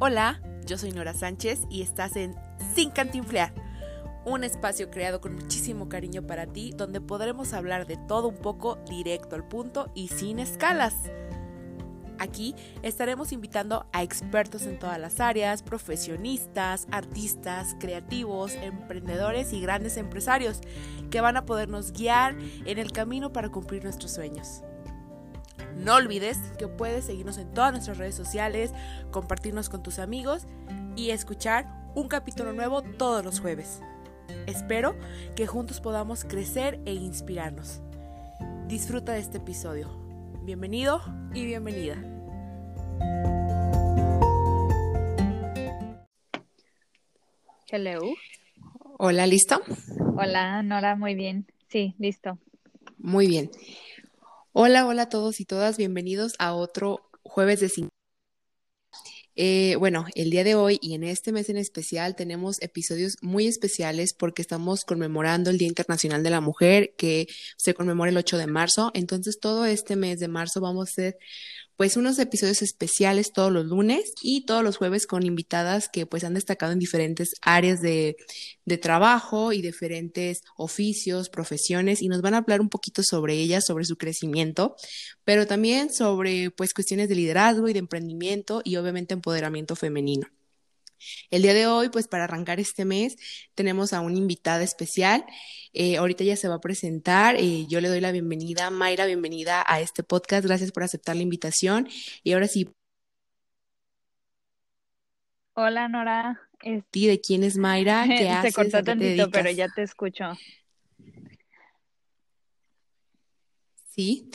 Hola, yo soy Nora Sánchez y estás en Sin Cantinflear, un espacio creado con muchísimo cariño para ti donde podremos hablar de todo un poco directo al punto y sin escalas. Aquí estaremos invitando a expertos en todas las áreas, profesionistas, artistas, creativos, emprendedores y grandes empresarios que van a podernos guiar en el camino para cumplir nuestros sueños. No olvides que puedes seguirnos en todas nuestras redes sociales, compartirnos con tus amigos y escuchar un capítulo nuevo todos los jueves. Espero que juntos podamos crecer e inspirarnos. Disfruta de este episodio. Bienvenido y bienvenida. Hello. Hola, ¿listo? Hola, Nora, muy bien. Sí, listo. Muy bien. Hola, hola a todos y todas, bienvenidos a otro jueves de cine. Eh, bueno, el día de hoy y en este mes en especial tenemos episodios muy especiales porque estamos conmemorando el Día Internacional de la Mujer que se conmemora el 8 de marzo. Entonces todo este mes de marzo vamos a hacer pues unos episodios especiales todos los lunes y todos los jueves con invitadas que pues han destacado en diferentes áreas de, de, trabajo y diferentes oficios, profesiones y nos van a hablar un poquito sobre ellas, sobre su crecimiento, pero también sobre pues cuestiones de liderazgo y de emprendimiento y obviamente empoderamiento femenino. El día de hoy, pues para arrancar este mes, tenemos a una invitada especial. Eh, ahorita ya se va a presentar. Eh, yo le doy la bienvenida. Mayra, bienvenida a este podcast. Gracias por aceptar la invitación. Y ahora sí. Hola, Nora. ¿De quién es Mayra? ¿Qué haces? Se cortó tantito, pero ya te escucho. Sí.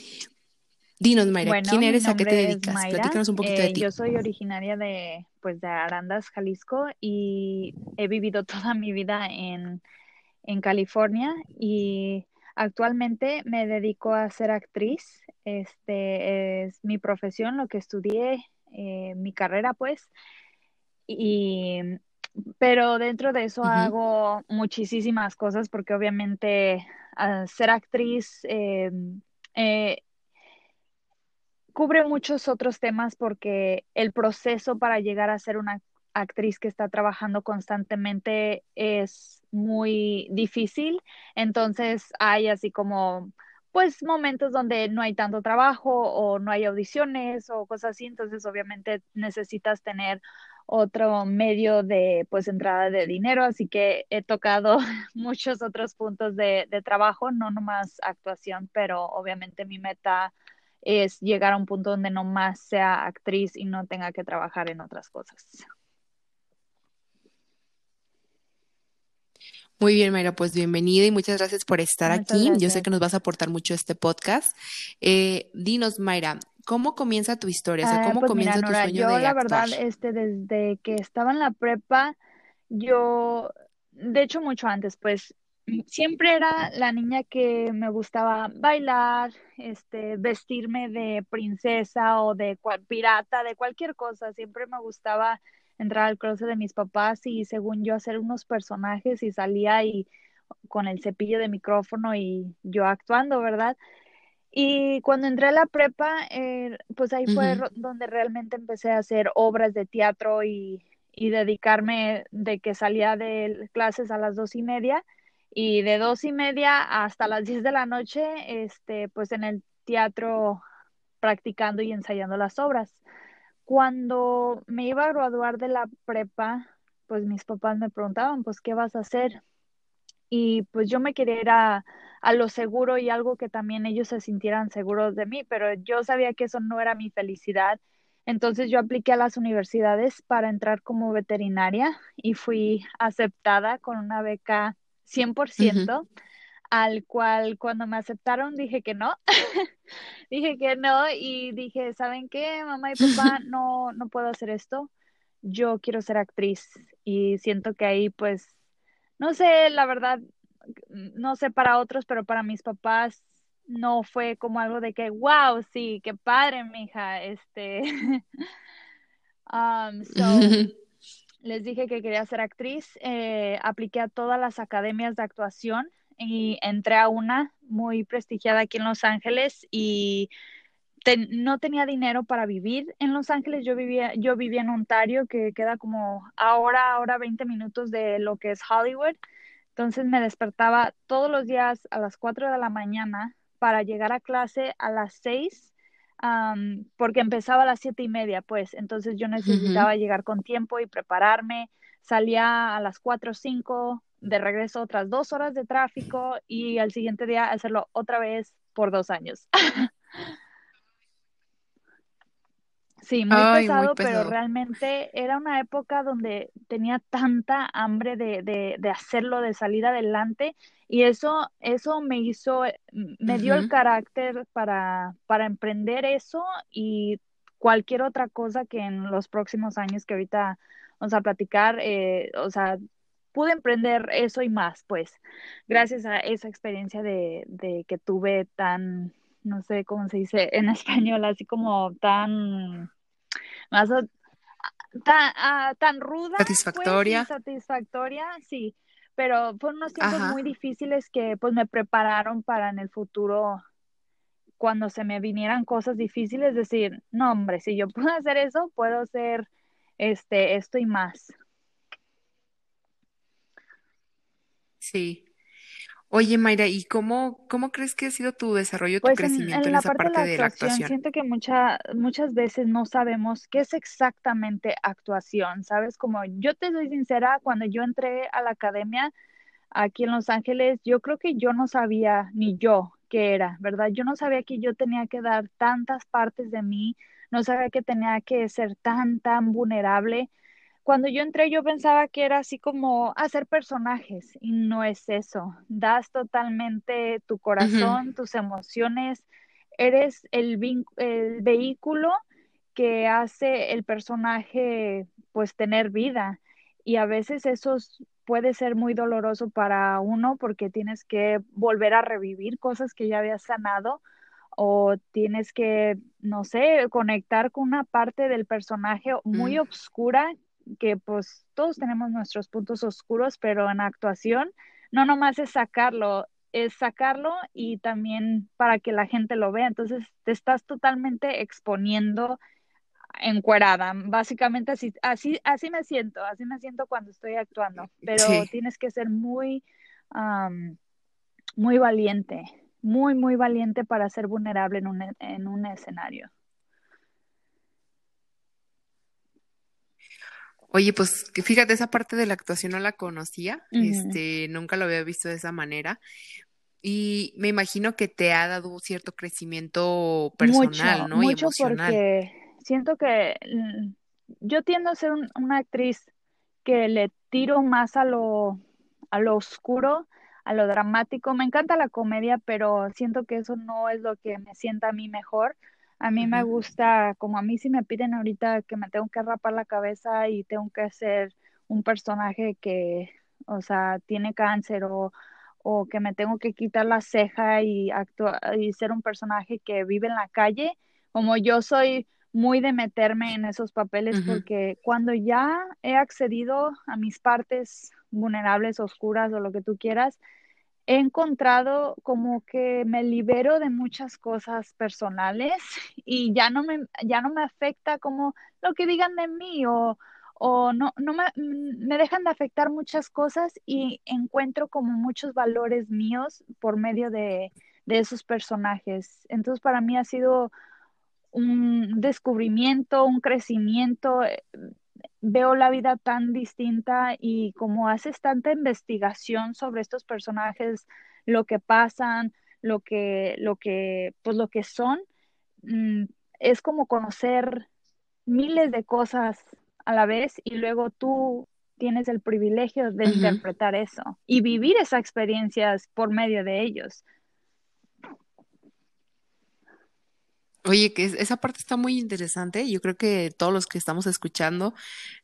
Dinos, Mayra, ¿quién eres? ¿A qué te dedicas? Platícanos un poquito de eh, ti. Yo soy originaria de, pues, de Arandas, Jalisco, y he vivido toda mi vida en, en California y actualmente me dedico a ser actriz. Este es mi profesión, lo que estudié, eh, mi carrera, pues. Y, pero dentro de eso hago muchísimas cosas porque obviamente ser actriz eh, eh, cubre muchos otros temas porque el proceso para llegar a ser una actriz que está trabajando constantemente es muy difícil. Entonces hay así como pues momentos donde no hay tanto trabajo o no hay audiciones o cosas así, entonces obviamente necesitas tener otro medio de pues entrada de dinero, así que he tocado muchos otros puntos de, de trabajo, no nomás actuación, pero obviamente mi meta es llegar a un punto donde no más sea actriz y no tenga que trabajar en otras cosas. Muy bien, Mayra, pues bienvenida y muchas gracias por estar aquí. Yo sé que nos vas a aportar mucho este podcast. Eh, dinos, Mayra, ¿cómo comienza tu historia? O sea, ¿cómo pues comienza tu sueño yo, de la verdad, este, desde que estaba en la prepa, yo, de hecho, mucho antes, pues, siempre era la niña que me gustaba bailar, este, vestirme de princesa o de pirata, de cualquier cosa. Siempre me gustaba entrar al closet de mis papás y según yo hacer unos personajes y salía y con el cepillo de micrófono y yo actuando, ¿verdad? Y cuando entré a la prepa, eh, pues ahí fue donde realmente empecé a hacer obras de teatro y, y dedicarme de que salía de clases a las dos y media y de dos y media hasta las diez de la noche, este, pues en el teatro practicando y ensayando las obras. Cuando me iba a graduar de la prepa, pues mis papás me preguntaban, pues, ¿qué vas a hacer? Y pues yo me quería ir a, a lo seguro y algo que también ellos se sintieran seguros de mí, pero yo sabía que eso no era mi felicidad. Entonces yo apliqué a las universidades para entrar como veterinaria y fui aceptada con una beca 100%, al cual cuando me aceptaron dije que no, dije que no y dije, ¿saben qué, mamá y papá? No, no puedo hacer esto, yo quiero ser actriz y siento que ahí pues, no sé, la verdad, no sé para otros, pero para mis papás no fue como algo de que, wow, sí, qué padre, mija, este, um, so, les dije que quería ser actriz, eh, apliqué a todas las academias de actuación y entré a una muy prestigiada aquí en Los Ángeles y no tenía dinero para vivir en Los Ángeles. Yo vivía, yo vivía en Ontario, que queda como ahora, ahora 20 minutos de lo que es Hollywood. Entonces me despertaba todos los días a las 4 de la mañana para llegar a clase a las 6 porque empezaba a las siete y media, pues, entonces yo necesitaba llegar con tiempo y prepararme. Salía a las cuatro o cinco, de regreso otras dos horas de tráfico y al siguiente día hacerlo otra vez por dos años. Sí, muy, pesado, pero realmente era una época donde tenía tanta hambre de, de, de, hacerlo, de salir adelante, y eso, eso me hizo, me dio el carácter para, para emprender eso y cualquier otra cosa que en los próximos años que ahorita vamos a platicar, eh, o sea, pude emprender eso y más, pues, gracias a esa experiencia de, de que tuve tan, no sé cómo se dice en español, así como tan, más, tan, ah, tan ruda. Pues, satisfactoria. satisfactoria, sí, pero fueron unos tiempos muy difíciles que pues me prepararon para en el futuro cuando se me vinieran cosas difíciles decir, no hombre, si yo puedo hacer eso, puedo hacer este esto y más. Sí. Oye, Mayra, ¿y cómo, cómo crees que ha sido tu desarrollo, tu Pues en, crecimiento en en la esa parte de parte la de la actuación, actuación? siento que mucha, muchas veces no sabemos qué es exactamente actuación, ¿sabes? Como yo te soy sincera, cuando yo entré a la academia aquí en Los Ángeles, yo creo que yo no sabía ni yo qué era, ¿verdad? Yo no sabía que yo tenía que dar tantas partes de mí, no sabía que tenía que ser tan, tan vulnerable cuando yo entré yo pensaba que era así como hacer personajes y no es eso. Das totalmente tu corazón, tus emociones, eres el, el vehículo que hace el personaje pues tener vida. Y a veces eso es- puede ser muy doloroso para uno porque tienes que volver a revivir cosas que ya habías sanado o tienes que, no sé, conectar con una parte del personaje muy mm, oscura, que pues todos tenemos nuestros puntos oscuros, pero en actuación no nomás es sacarlo, es sacarlo y también para que la gente lo vea. Entonces te estás totalmente exponiendo encuerada. Básicamente así, así, así me siento, así me siento cuando estoy actuando, pero Sí. tienes que ser muy, am, muy valiente, muy, muy valiente para ser vulnerable en un, en un escenario. Oye, pues fíjate, esa parte de la actuación no la conocía, este, nunca lo había visto de esa manera y me imagino que te ha dado un cierto crecimiento personal, Mucho, ¿no? Y mucho emocional. porque siento que mm, yo tiendo a ser un- una actriz que le tiro más a lo, a lo oscuro, a lo dramático. Me encanta la comedia, pero siento que eso no es lo que me sienta a mí mejor. A mí me gusta, como a mí si me piden ahorita que me tengo que rapar la cabeza y tengo que hacer un personaje que, o sea, tiene cáncer o, o que me tengo que quitar la ceja y actuar y ser un personaje que vive en la calle, como yo soy muy de meterme en esos papeles porque cuando ya he accedido a mis partes vulnerables, oscuras o lo que tú quieras, he encontrado como que me libero de muchas cosas personales y ya no me, ya no me afecta como lo que digan de mí o, o no, no me, me dejan de afectar muchas cosas y encuentro como muchos valores míos por medio de, de esos personajes. Entonces para mí ha sido un descubrimiento, un crecimiento. Veo la vida tan distinta y como haces tanta investigación sobre estos personajes, lo que pasan, lo que, lo que, pues lo que son, mm, es como conocer miles de cosas a la vez y luego tú tienes el privilegio de interpretar eso y vivir esas experiencias por medio de ellos. Oye, que es- esa parte está muy interesante. Yo creo que todos los que estamos escuchando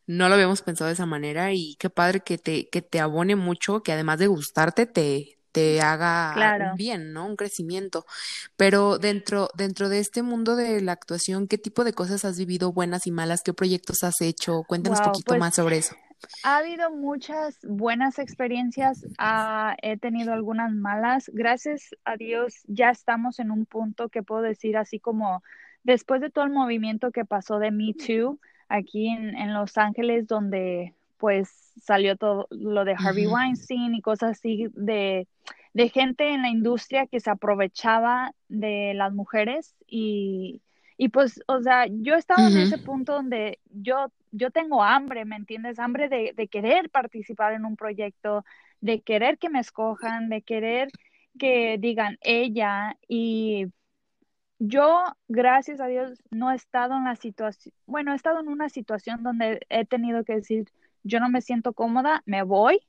no lo habíamos pensado de esa manera y qué padre que te, que te abone mucho, que además de gustarte, te, te haga un bien, ¿no? Un crecimiento. Pero dentro, dentro de este mundo de la actuación, ¿qué tipo de cosas has vivido, buenas y malas? ¿Qué proyectos has hecho? Cuéntanos Wow, poquito pues más sobre eso. Ha habido muchas buenas experiencias, ah, he tenido algunas malas. Gracias a Dios ya estamos en un punto que puedo decir así como después de todo el movimiento que pasó de Me Too aquí en, en Los Ángeles, donde pues salió todo lo de Harvey Weinstein y cosas así de, de, gente en la industria que se aprovechaba de las mujeres y, y pues, o sea, yo estaba en ese punto donde yo, yo tengo hambre, ¿me entiendes? Hambre de, de querer participar en un proyecto, de querer que me escojan, de querer que digan ella y yo, gracias a Dios, no he estado en la situación, bueno, he estado en una situación donde he tenido que decir, yo no me siento cómoda, me voy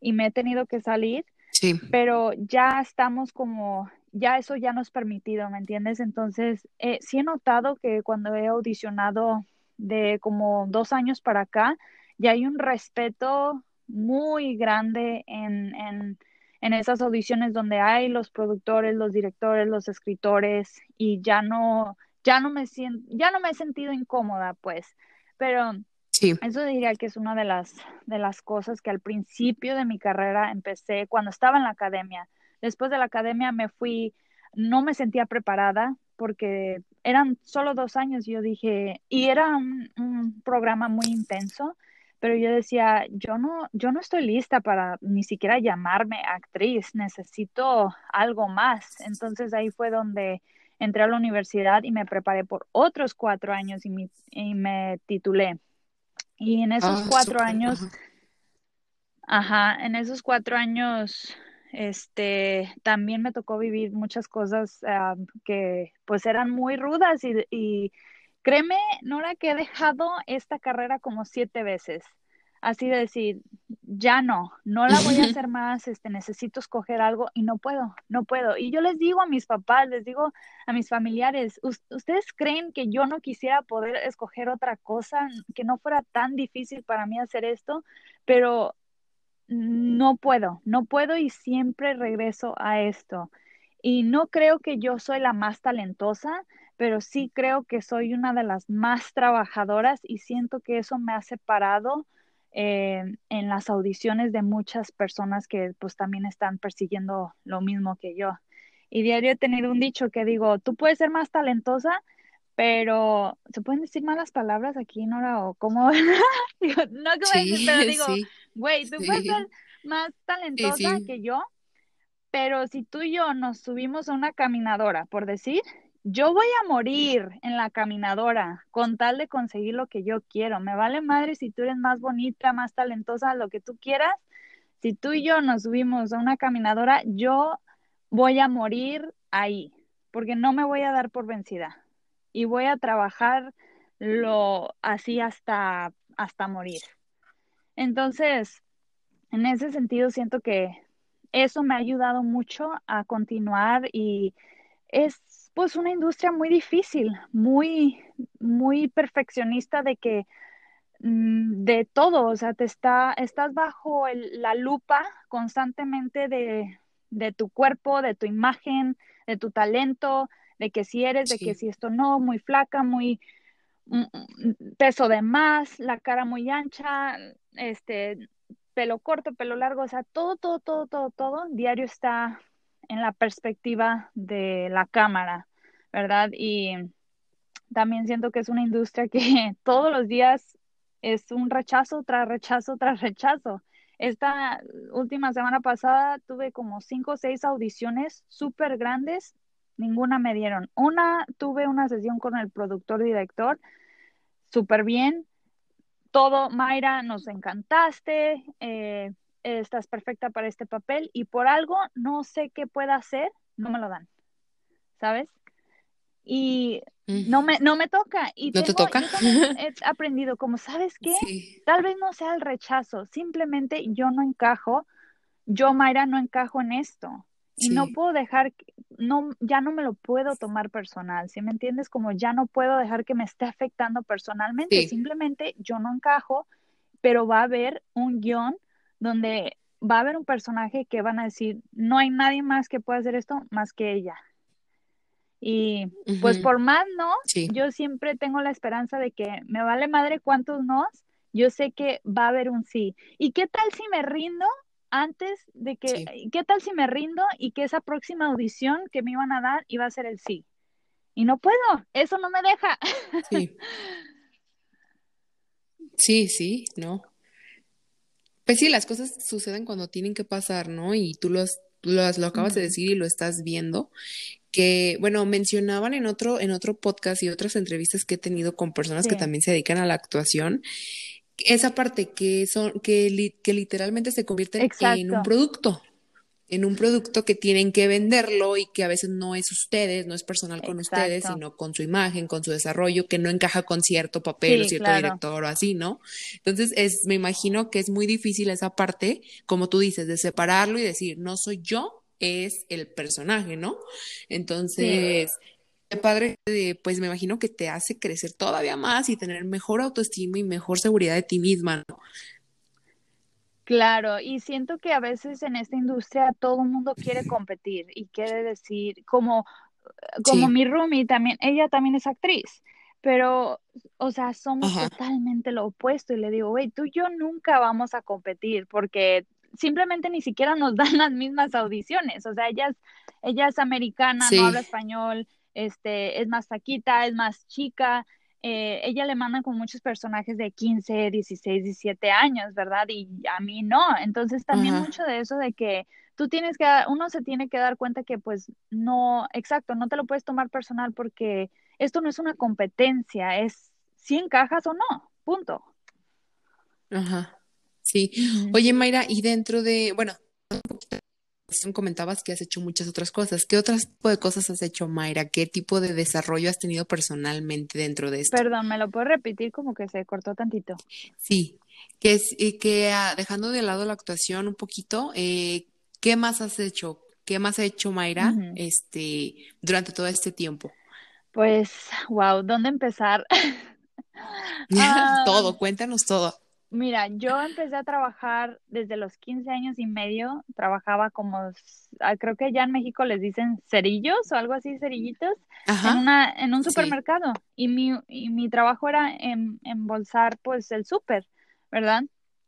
y me he tenido que salir, sí. pero ya estamos como, ya eso ya no es permitido, ¿me entiendes? Entonces, eh, sí he notado que cuando he audicionado de como dos años para acá, ya hay un respeto muy grande en, en en esas audiciones donde hay los productores, los directores, los escritores y ya no, ya no me siento, ya no me he sentido incómoda, pues. Pero sí. eso diría que es una de las, de las cosas que al principio de mi carrera empecé cuando estaba en la academia. Después de la academia me fui, no me sentía preparada porque eran solo dos años, yo dije, y era un, un programa muy intenso pero yo decía, yo no, yo no estoy lista para ni siquiera llamarme actriz, necesito algo más. Entonces ahí fue donde entré a la universidad y me preparé por otros cuatro años y, me, y me titulé. Y en esos Ah, cuatro años, ajá, en esos cuatro años, este, también me tocó vivir muchas cosas ah, que pues eran muy rudas y, y Créeme, Nora, que he dejado esta carrera como siete veces. Así de decir, ya no, no la voy a hacer más, este, necesito escoger algo y no puedo, no puedo. Y yo les digo a mis papás, les digo a mis familiares, ¿ustedes creen que yo no quisiera poder escoger otra cosa, que no fuera tan difícil para mí hacer esto? Pero no puedo, no puedo y siempre regreso a esto. Y no creo que yo soy la más talentosa, pero sí creo que soy una de las más trabajadoras y siento que eso me ha separado eh, en las audiciones de muchas personas que pues también están persiguiendo lo mismo que yo. Y diario he tenido un dicho que digo, tú puedes ser más talentosa, pero ¿se pueden decir malas palabras aquí, Nora? ¿O cómo? digo, no que Sí, pero digo, sí, güey, tú puedes ser más sí, talentosa sí. que yo, pero si tú y yo nos subimos a una caminadora, por decir, yo voy a morir en la caminadora con tal de conseguir lo que yo quiero. Me vale madre si tú eres más bonita, más talentosa, lo que tú quieras. Si tú y yo nos subimos a una caminadora, yo voy a morir ahí, porque no me voy a dar por vencida y voy a trabajar lo así hasta hasta morir. Entonces, en ese sentido siento que eso me ha ayudado mucho a continuar y es pues una industria muy difícil, muy, muy perfeccionista de que mm, de todo, o sea, te está, estás bajo el, la lupa constantemente de, de tu cuerpo, de tu imagen, de tu talento, de que si eres, de que si esto no, muy flaca, muy mm, mm, peso de más, la cara muy ancha, este, pelo corto, pelo largo, o sea, todo, todo, todo, todo, todo, diario está en la perspectiva de la cámara, ¿verdad? Y también siento que es una industria que todos los días es un rechazo tras rechazo tras rechazo. Esta última semana pasada tuve como cinco o seis audiciones súper grandes, ninguna me dieron. Una tuve una sesión con el productor director, súper bien, todo, Mayra, nos encantaste, eh, estás perfecta para este papel y por algo no sé qué pueda hacer, no me lo dan, ¿sabes? Y Mm. no me, no me toca. Y ¿No te toca? he aprendido, como, ¿sabes qué? Sí, Tal vez no sea el rechazo, simplemente yo no encajo, yo, Mayra, no encajo en esto. Y no puedo dejar, que- no, ya no me lo puedo tomar personal, ¿sí me entiendes? Como ya no puedo dejar que me esté afectando personalmente, Sí. simplemente yo no encajo, pero va a haber un guion donde va a haber un personaje que van a decir, no hay nadie más que pueda hacer esto más que ella. Y pues por más no, Sí. yo siempre tengo la esperanza de que me vale madre cuántos no, yo sé que va a haber un sí. ¿Y qué tal si me rindo antes de que, Sí. qué tal si me rindo y que esa próxima audición que me iban a dar iba a ser el sí? y no puedo, eso no me deja. Sí. Sí, sí, no. Pues sí, las cosas suceden cuando tienen que pasar, ¿no? Y tú los, lo acabas de decir y lo estás viendo que, bueno, mencionaban en otro, en otro podcast y otras entrevistas que he tenido con personas que también se dedican a la actuación, esa parte que son, que, que literalmente se convierten en un producto, en un producto que tienen que venderlo y que a veces no es ustedes, no es personal con ustedes, sino con su imagen, con su desarrollo, que no encaja con cierto papel o cierto director o así, ¿no? Entonces, es, me imagino que es muy difícil esa parte, como tú dices, de separarlo y decir, no soy yo, es el personaje, ¿no? Entonces, padre, eh, pues me imagino que te hace crecer todavía más y tener mejor autoestima y mejor seguridad de ti misma, ¿no? Claro, y siento que a veces en esta industria todo el mundo quiere competir y quiere decir, como, como mi roomie también, ella también es actriz, pero, o sea, somos totalmente lo opuesto y le digo, güey, tú y yo nunca vamos a competir porque simplemente ni siquiera nos dan las mismas audiciones, o sea, ella es, ella es americana, no habla español, este, es más taquita, es más chica, eh, ella le manda con muchos personajes de 15, 16, 17 años, ¿verdad? Y a mí no. Entonces también mucho de eso de que tú tienes que, uno se tiene que dar cuenta que pues no, exacto, no te lo puedes tomar personal porque esto no es una competencia, es si encajas o no, punto. Ajá. Sí. Oye, Mayra, y dentro de, bueno, comentabas que has hecho muchas otras cosas. ¿Qué otro tipo de cosas has hecho, Mayra? ¿Qué tipo de desarrollo has tenido personalmente dentro de esto? Perdón, ¿me lo puedo repetir? Como que se cortó tantito. Sí, que, es, que ah, dejando de lado la actuación un poquito, eh, ¿qué más has hecho? ¿Qué más ha hecho Mayra este, durante todo este tiempo? Pues, wow, ¿dónde empezar? todo, cuéntanos todo. Mira, yo empecé a trabajar desde los 15 años y medio, trabajaba como, ah, creo que ya en México les dicen cerillos o algo así, cerillitos, en, una, en un supermercado. Y, mi, y mi trabajo era en, embolsar pues el súper, ¿verdad?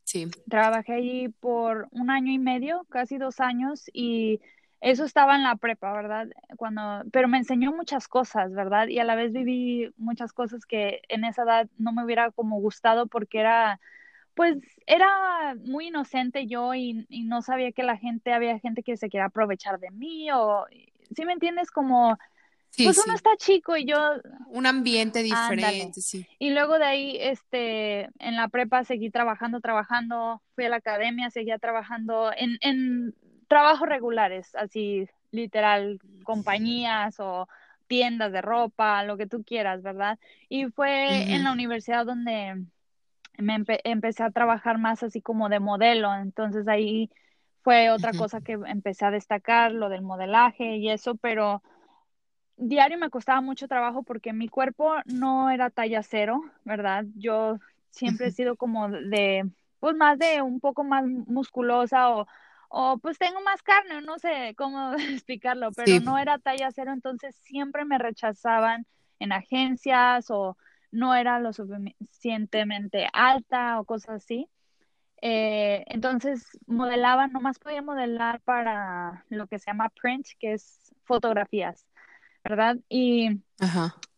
Sí. Trabajé ahí por un año y medio, casi dos años, y eso estaba en la prepa, ¿verdad? Cuando, pero me enseñó muchas cosas, ¿verdad? Y a la vez viví muchas cosas que en esa edad no me hubiera como gustado porque era pues era muy inocente yo y, no sabía que la gente, había gente que se quería aprovechar de mí o, ¿sí me entiendes? Como, pues uno está chico y yo... Un ambiente diferente, sí. Y luego de ahí, este, en la prepa seguí trabajando, trabajando, fui a la academia, seguía trabajando en, en trabajos regulares, así literal, compañías o tiendas de ropa, lo que tú quieras, ¿verdad? Y fue en la universidad donde me empecé a trabajar más así como de modelo, entonces ahí fue otra cosa que empecé a destacar, lo del modelaje y eso, pero diario me costaba mucho trabajo porque mi cuerpo no era talla cero, ¿verdad? Yo siempre he sido como de, pues más de un poco más musculosa o, o pues tengo más carne, no sé cómo explicarlo, pero no era talla cero, entonces siempre me rechazaban en agencias o no era lo suficientemente alta o cosas así. Eh, entonces modelaba, nomás podía modelar para lo que se llama print, que es fotografías, ¿verdad? Y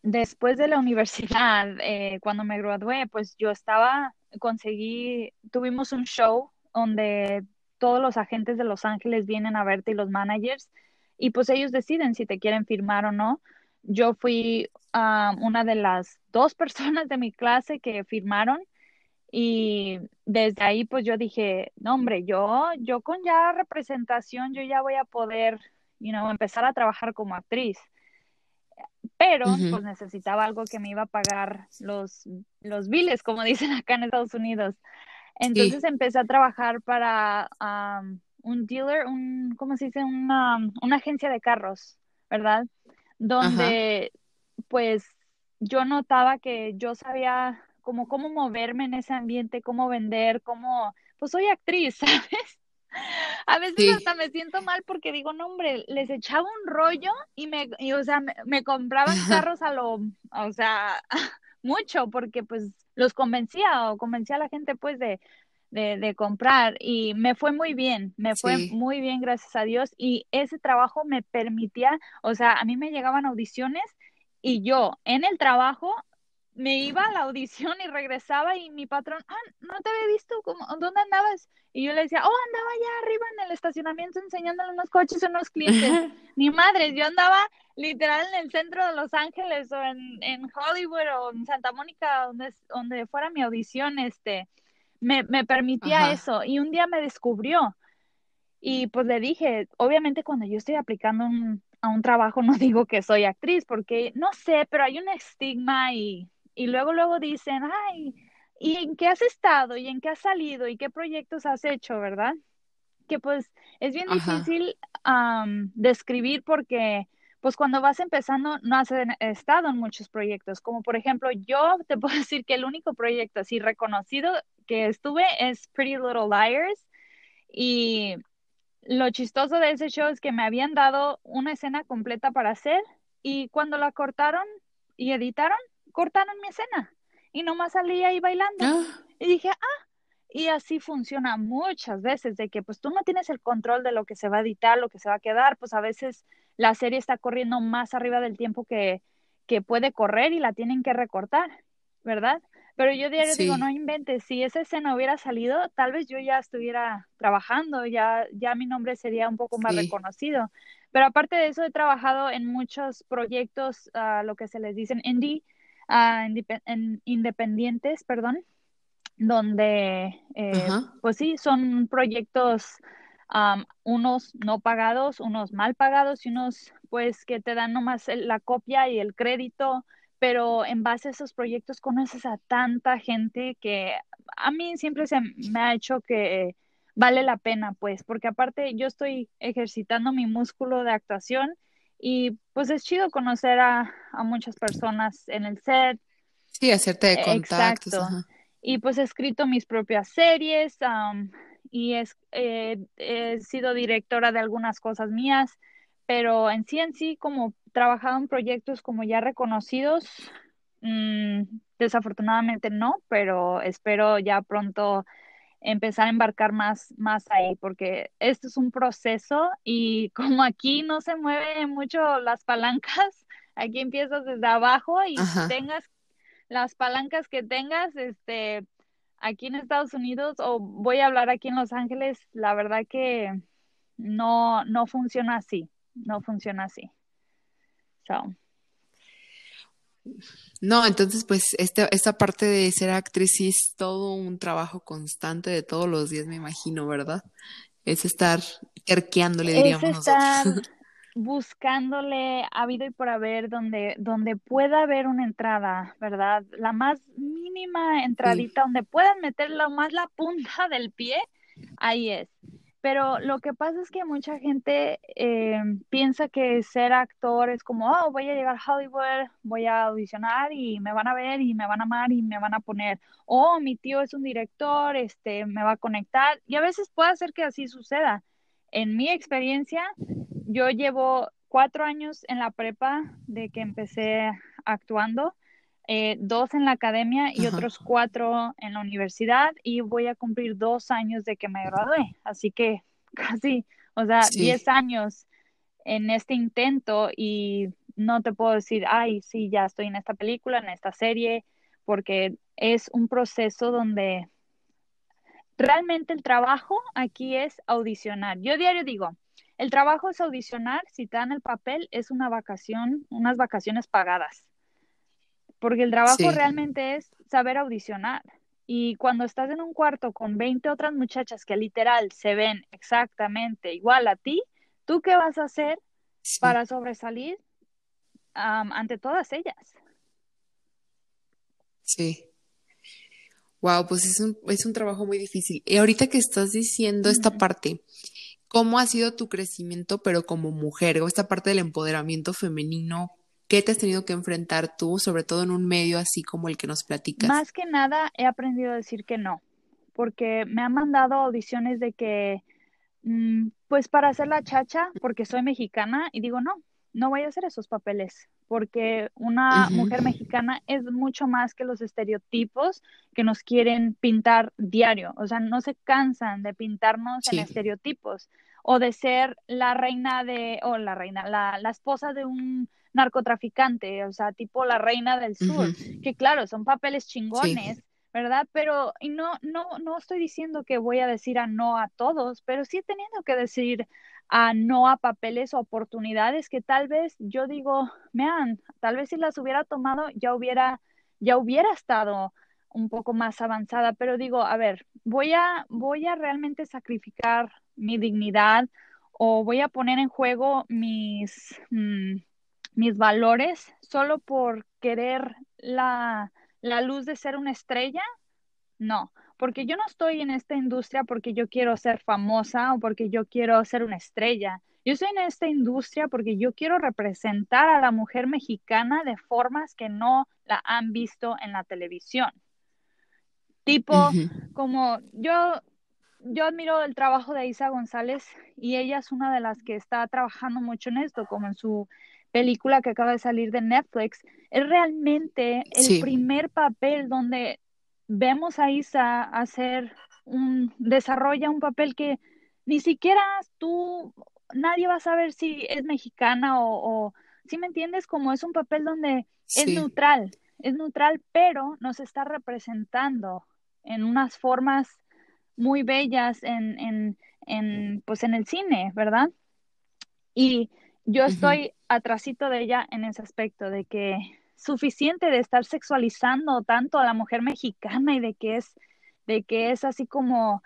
después de la universidad, eh, cuando me gradué, pues yo estaba, conseguí, tuvimos un show donde todos los agentes de Los Ángeles vienen a verte y los managers, y pues ellos deciden si te quieren firmar o no yo fui una de las dos personas de mi clase que firmaron y desde ahí pues yo dije, no hombre, yo, yo con ya representación, yo ya voy a poder, you know, empezar a trabajar como actriz. Pero pues necesitaba algo que me iba a pagar los, los biles, como dicen acá en Estados Unidos. Entonces empecé a trabajar para un dealer, un, ¿cómo se dice? Una, una agencia de carros, ¿verdad? Donde pues yo notaba que yo sabía como cómo moverme en ese ambiente, cómo vender, cómo, pues soy actriz, ¿sabes? A veces hasta me siento mal porque digo, no, hombre, les echaba un rollo y me, o sea, me, compraban carros a lo, o sea, mucho porque pues los convencía o convencía a la gente pues de, de, de, comprar y me fue muy bien, me fue muy bien, gracias a Dios. Y ese trabajo me permitía, o sea, a mí me llegaban audiciones Y yo en el trabajo me iba a la audición y regresaba y mi patrón, ah, no te había visto, ¿Cómo, ¿dónde andabas? Y yo le decía, oh, andaba allá arriba en el estacionamiento enseñándole unos coches a unos clientes. Ni madre, yo andaba literal en el centro de Los Ángeles o en, en Hollywood o en Santa Mónica, donde, donde fuera mi audición, este, me, me permitía eso. Y un día me descubrió. Y pues le dije, obviamente cuando yo estoy aplicando a un trabajo no digo que soy actriz, porque no sé, pero hay un estigma y, y luego, luego dicen, ay, ¿y en qué has estado? ¿Y en qué has salido? ¿Y qué proyectos has hecho? ¿Verdad? Que pues es bien difícil describir porque pues cuando vas empezando no has estado en muchos proyectos, como por ejemplo yo te puedo decir que el único proyecto así reconocido que estuve es Pretty Little Liars y lo chistoso de ese show es que me habían dado una escena completa para hacer y cuando la cortaron y editaron, cortaron mi escena y nomás salí ahí bailando. Ah. Y dije, ah, y así funciona muchas veces, de que pues tú no tienes el control de lo que se va a editar, lo que se va a quedar, pues a veces la serie está corriendo más arriba del tiempo que, que puede correr y la tienen que recortar, ¿verdad? Pero yo diario digo, no inventes, si esa escena hubiera salido, tal vez yo ya estuviera trabajando, ya, ya mi nombre sería un poco más reconocido. Pero aparte de eso, he trabajado en muchos proyectos, uh, lo que se les dicen indie, uh, independientes, perdón, donde, eh, pues sí, son proyectos unos no pagados, unos mal pagados y unos pues que te dan nomás la copia y el crédito, pero en base a esos proyectos conoces a tanta gente que a mí siempre se me ha hecho que vale la pena, pues, porque aparte yo estoy ejercitando mi músculo de actuación y pues es chido conocer a, muchas personas en el set. Sí, hacerte de contactos. Exacto. Y pues he escrito mis propias series, y es, eh, he sido directora de algunas cosas mías, pero en sí en sí, como trabajado en proyectos como ya reconocidos, mm, desafortunadamente no, pero espero ya pronto empezar a embarcar más, más ahí, porque esto es un proceso y como aquí no se mueven mucho las palancas, aquí empiezas desde abajo y tengas las palancas que tengas, este, aquí en Estados Unidos o voy a hablar aquí en Los Ángeles, la verdad que no, no funciona así, no funciona así. No, entonces pues esta, esta parte de ser actriz sí es todo un trabajo constante de todos los días, me imagino, ¿verdad? Es estar terqueándole, diríamos es estar, buscándole habido y por haber donde, donde pueda haber una entrada, ¿verdad? La más mínima entradita, donde puedan meter lo más la punta del pie, ahí es. Pero lo que pasa es que mucha gente eh, piensa que ser actor es como, oh, voy a llegar a Hollywood, voy a audicionar y me van a ver y me van a amar y me van a poner, oh, mi tío es un director, este, me va a conectar. Y a veces puede ser que así suceda. En mi experiencia, yo llevo cuatro años en la prepa de que empecé actuando, eh, dos en la academia y otros cuatro en la universidad y voy a cumplir dos años de que me gradué. Así que casi, o sea, diez años en este intento y no te puedo decir, ay, sí, ya estoy en esta película, en esta serie, porque es un proceso donde realmente el trabajo aquí es audicionar. Yo diario digo, el trabajo es audicionar, si te dan el papel, es una vacación, unas vacaciones pagadas. Porque el trabajo realmente es saber audicionar. Y cuando estás en un cuarto con 20 otras muchachas que literal se ven exactamente igual a ti, ¿tú qué vas a hacer para sobresalir ante todas ellas? Sí. Wow, pues es un, es un trabajo muy difícil. Y ahorita que estás diciendo esta parte, ¿Cómo ha sido tu crecimiento, pero como mujer, o esta parte del empoderamiento femenino? ¿Qué te has tenido que enfrentar tú, sobre todo en un medio así como el que nos platicas? Más que nada he aprendido a decir que no, porque me han mandado audiciones de que, mm, pues para hacer la chacha, porque soy mexicana, y digo, no, no voy a hacer esos papeles, porque una mujer mexicana es mucho más que los estereotipos que nos quieren pintar diario, o sea, no se cansan de pintarnos en estereotipos o de ser la reina de, o la reina, la, la esposa de un narcotraficante, o sea, tipo la reina del sur, que claro, son papeles chingones. ¿verdad? Pero y no, no, no estoy diciendo que voy a decir a no a todos, pero sí teniendo que decir a no a papeles o oportunidades que tal vez yo digo, vean, tal vez si las hubiera tomado ya hubiera, ya hubiera estado un poco más avanzada, pero digo, a ver, voy a, voy a realmente sacrificar mi dignidad o voy a poner en juego mis, mm, mis valores solo por querer la, la luz de ser una estrella. No, porque yo no estoy en esta industria porque yo quiero ser famosa o porque yo quiero ser una estrella. Yo estoy en esta industria porque yo quiero representar a la mujer mexicana de formas que no la han visto en la televisión. Tipo, como yo, yo admiro el trabajo de Isa González y ella es una de las que está trabajando mucho en esto, como en su película que acaba de salir de Netflix. Es realmente el primer papel donde vemos a Isa hacer un, desarrolla un papel que ni siquiera tú, nadie va a saber si es mexicana o, si me entiendes, como es un papel donde es neutral, es neutral, pero nos está representando en unas formas muy bellas en, en, en, pues en el cine, ¿verdad? Y yo estoy atrasito de ella en ese aspecto, de que suficiente de estar sexualizando tanto a la mujer mexicana y de que es, de que es así como,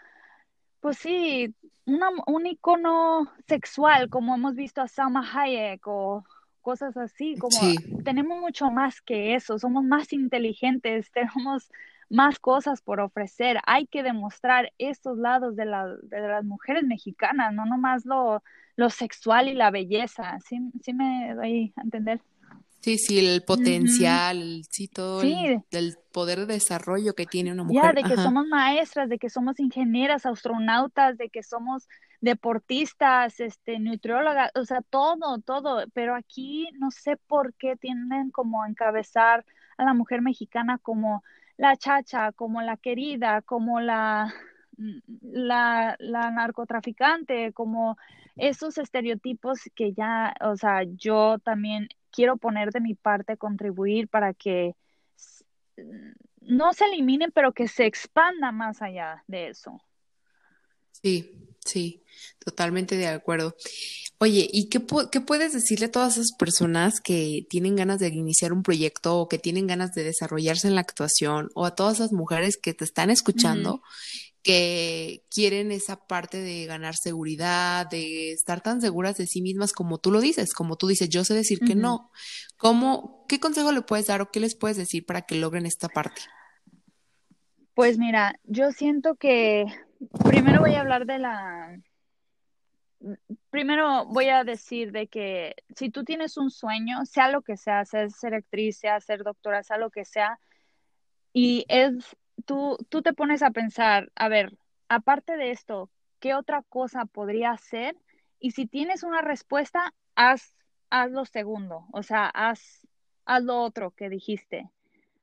pues sí, un icono sexual, como hemos visto a Salma Hayek o cosas así, como tenemos mucho más que eso, somos más inteligentes, tenemos más cosas por ofrecer. Hay que demostrar estos lados de, la, de las mujeres mexicanas, no nomás lo, lo sexual y la belleza. ¿Sí, sí me doy a entender? Sí, sí, el potencial, sí, todo El, poder de desarrollo que tiene una mujer. Ya, de que somos maestras, de que somos ingenieras, astronautas, de que somos deportistas, este, nutriólogas, o sea, todo, todo. Pero aquí no sé por qué tienden como a encabezar a la mujer mexicana como la chacha, como la querida, como la, la, la narcotraficante, como esos estereotipos que ya, o sea, yo también quiero poner de mi parte, contribuir para que no se eliminen, pero que se expanda más allá de eso. Sí, sí, totalmente de acuerdo. Oye, ¿y qué, qué, puedes decirle a todas esas personas que tienen ganas de iniciar un proyecto o que tienen ganas de desarrollarse en la actuación o a todas esas mujeres que te están escuchando que quieren esa parte de ganar seguridad, de estar tan seguras de sí mismas como tú lo dices, como tú dices, yo sé decir que no. ¿Cómo, qué consejo le puedes dar o qué les puedes decir para que logren esta parte? Pues mira, yo siento que primero voy a hablar de la primero voy a decir de que si tú tienes un sueño, sea lo que sea, sea ser actriz, sea ser doctora, sea lo que sea, y es tú, tú te pones a pensar, a ver, aparte de esto, ¿qué otra cosa podría hacer? Y si tienes una respuesta, haz, haz lo segundo, o sea, haz, haz lo otro que dijiste,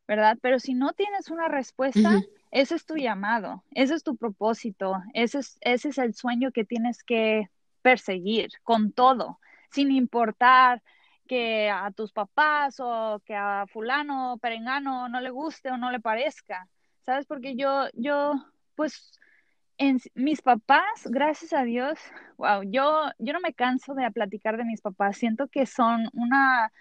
¿verdad? Pero si no tienes una respuesta, ese es tu llamado, ese es tu propósito, ese es, ese es el sueño que tienes que perseguir con todo, sin importar que a tus papás o que a fulano, perengano no le guste o no le parezca. ¿sabes? Porque yo, yo, pues, en mis papás, gracias a Dios, wow, yo, yo no me canso de platicar de mis papás. Siento que son una,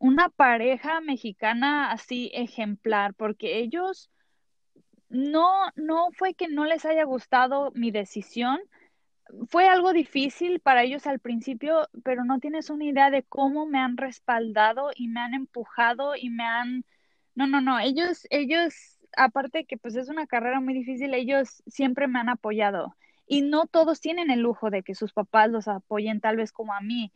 una pareja mexicana así ejemplar, porque ellos no, no fue que no les haya gustado mi decisión, fue algo difícil para ellos al principio, pero no tienes una idea de cómo me han respaldado y me han empujado y me han, no, no, no, ellos, ellos aparte que pues es una carrera muy difícil, ellos siempre me han apoyado. Y no todos tienen el lujo de que sus papás los apoyen tal vez como a mí,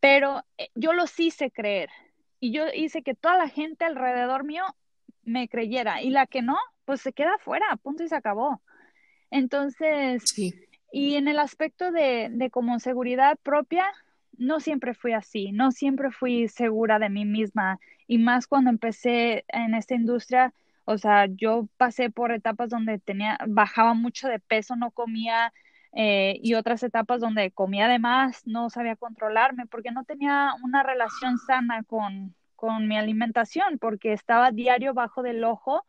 pero eh, yo los hice creer. Y yo hice que toda la gente alrededor mío me creyera. Y la que no, pues se queda fuera, punto y se acabó. Entonces, sí. y en el aspecto de, de como seguridad propia, no siempre fui así, no siempre fui segura de mí misma y más cuando empecé en esta industria, o sea, yo pasé por etapas donde tenía, bajaba mucho de peso, no comía eh, y otras etapas donde comía de más, no sabía controlarme porque no tenía una relación sana con, con mi alimentación, porque estaba diario bajo del ojo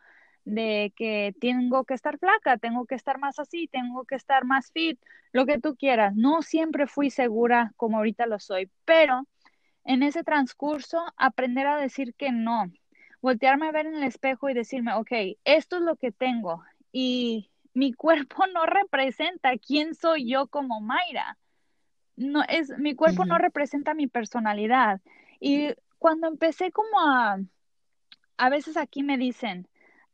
de que tengo que estar flaca, tengo que estar más así, tengo que estar más fit, lo que tú quieras. No siempre fui segura como ahorita lo soy, pero en ese transcurso aprender a decir que no, voltearme a ver en el espejo y decirme, ok, esto es lo que tengo y mi cuerpo no representa quién soy yo como Mayra. No es mi cuerpo no representa mi personalidad. Y cuando empecé como a a veces aquí me dicen,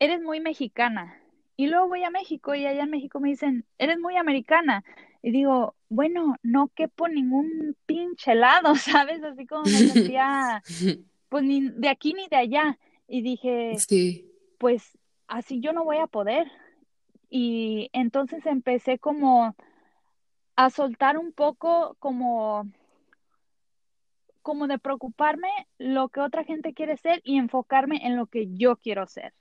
"Eres muy mexicana." Y luego voy a México y allá en México me dicen, "Eres muy americana." Y digo, bueno, no quepo ningún pinche lado, ¿sabes? Así como me sentía, pues ni de aquí ni de allá. Y dije, Sí. pues así yo no voy a poder. Y entonces empecé como a soltar un poco como como de preocuparme lo que otra gente quiere ser y enfocarme en lo que yo quiero ser.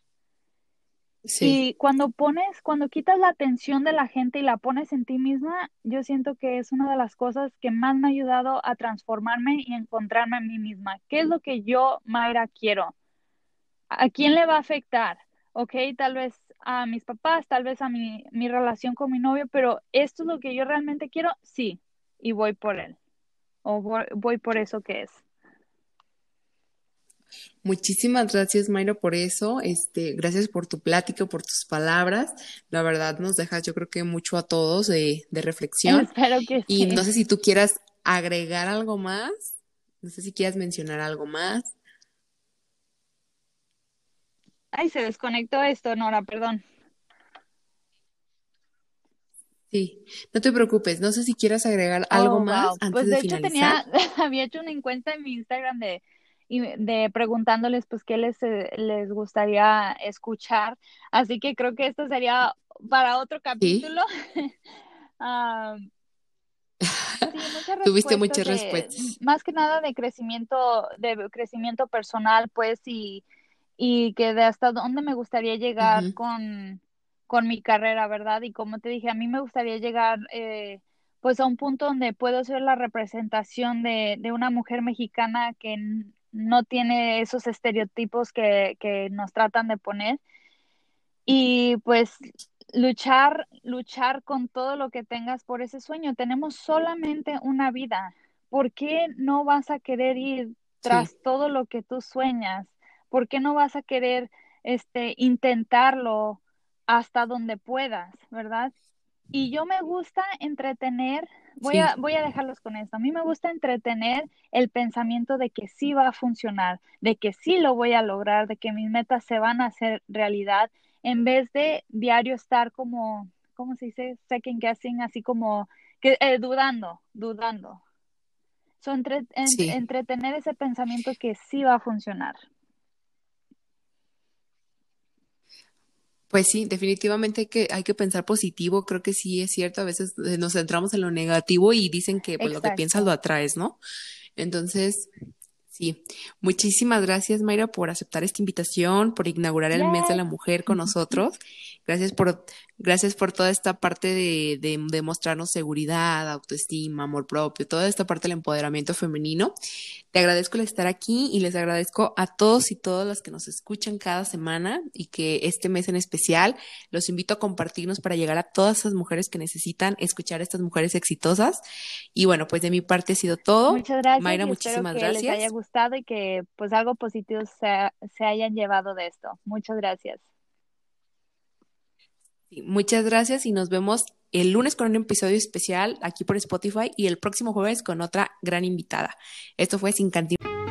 Sí. Y cuando pones, cuando quitas la atención de la gente y la pones en ti misma, yo siento que es una de las cosas que más me ha ayudado a transformarme y encontrarme a mí misma. ¿Qué es lo que yo, Mayra, quiero? ¿A quién le va a afectar? Ok, tal vez a mis papás, tal vez a mi, mi relación con mi novio, pero esto es lo que yo realmente quiero, sí, y voy por él. O voy, voy por eso que es. Muchísimas gracias, Mayra, por eso. Este, gracias por tu plática, por tus palabras. La verdad nos dejas, yo creo que mucho a todos de, de reflexión. Espero que Y sí. no sé si tú quieras agregar algo más. No sé si quieras mencionar algo más. Ay, se desconectó esto, Nora, perdón. Sí, no te preocupes. No sé si quieras agregar algo Oh, más wow. antes Pues de de hecho finalizar. tenía, había hecho una encuesta en mi Instagram de, y de preguntándoles pues qué les, eh, les gustaría escuchar. Así que creo que esto sería para otro Sí, capítulo. Ah, sí, muchas tuviste muchas de, respuestas. más que nada de crecimiento, de crecimiento personal, pues, y, y que de hasta dónde me gustaría llegar con, con mi carrera, ¿verdad? Y como te dije, a mí me gustaría llegar eh, pues a un punto donde puedo ser la representación de, de una mujer mexicana que no tiene esos estereotipos que, que nos tratan de poner y pues luchar, luchar con todo lo que tengas por ese sueño. Tenemos solamente una vida. ¿Por qué no vas a querer ir Sí, tras todo lo que tú sueñas? ¿Por qué no vas a querer este intentarlo hasta donde puedas, verdad? Y yo me gusta entretener, voy a, voy a dejarlos con esto. A mí me gusta entretener el pensamiento de que sí va a funcionar, de que sí lo voy a lograr, de que mis metas se van a hacer realidad, en vez de diario estar como, ¿cómo se dice? Second guessing, así como que eh, dudando, dudando. So, entre- en- sí. entretener ese pensamiento que sí va a funcionar. Pues sí, definitivamente hay que, hay que pensar positivo. Creo que sí es cierto. A veces eh, nos centramos en lo negativo y dicen que pues lo que piensas lo atraes, ¿no? Entonces, sí. Muchísimas gracias, Mayra, por aceptar esta invitación, por inaugurar el mes de la mujer con nosotros. Gracias por, gracias por toda esta parte de, de, de mostrarnos seguridad, autoestima, amor propio, toda esta parte del empoderamiento femenino. Te agradezco el estar aquí y les agradezco a todos y todas las que nos escuchan cada semana y que este mes en especial los invito a compartirnos para llegar a todas esas mujeres que necesitan escuchar a estas mujeres exitosas. Y bueno, pues de mi parte ha sido todo. Muchas gracias Mayra, y espero muchísimas que les haya gracias. gustado y que pues algo positivo se, se hayan llevado de esto. Muchas gracias. Muchas gracias y nos vemos el lunes con un episodio especial aquí por Spotify y el próximo jueves con otra gran invitada. Esto fue Sin Cantina.